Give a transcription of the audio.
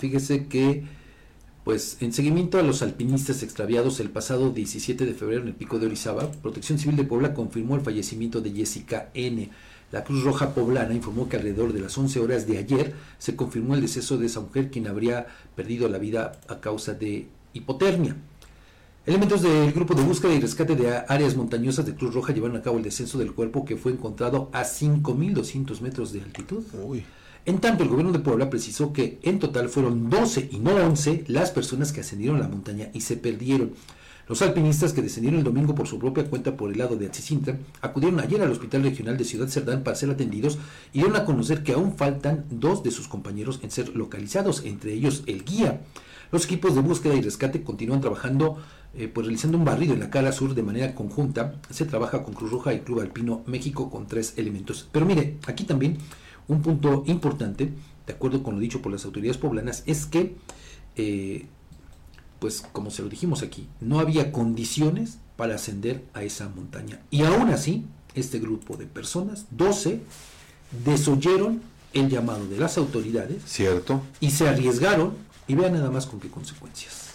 fíjese que, pues, en seguimiento a los alpinistas extraviados el pasado 17 de febrero en el pico de Orizaba, Protección Civil de Puebla confirmó el fallecimiento de Jessica N. La Cruz Roja Poblana informó que alrededor de las 11 horas de ayer se confirmó el deceso de esa mujer quien habría perdido la vida a causa de hipotermia. Elementos del grupo de búsqueda y rescate de áreas montañosas de Cruz Roja llevaron a cabo el descenso del cuerpo que fue encontrado a 5.200 metros de altitud. En tanto, el gobierno de Puebla precisó que en total fueron 12 y no 11 las personas que ascendieron a la montaña y se perdieron. Los alpinistas que descendieron el domingo por su propia cuenta por el lado de Atzicintra acudieron ayer al Hospital Regional de Ciudad Cerdán para ser atendidos y dieron a conocer que aún faltan dos de sus compañeros en ser localizados, entre ellos el guía. Los equipos de búsqueda y rescate continúan trabajando eh, pues realizando un barrido en la cara sur de manera conjunta. Se trabaja con Cruz Roja y Club Alpino México con tres elementos. Pero mire, aquí también un punto importante, de acuerdo con lo dicho por las autoridades poblanas, es que, eh, pues como se lo dijimos aquí, no había condiciones para ascender a esa montaña. Y aún así, este grupo de personas, 12, desoyeron el llamado de las autoridades. Cierto. Y se arriesgaron y vean nada más con qué consecuencias.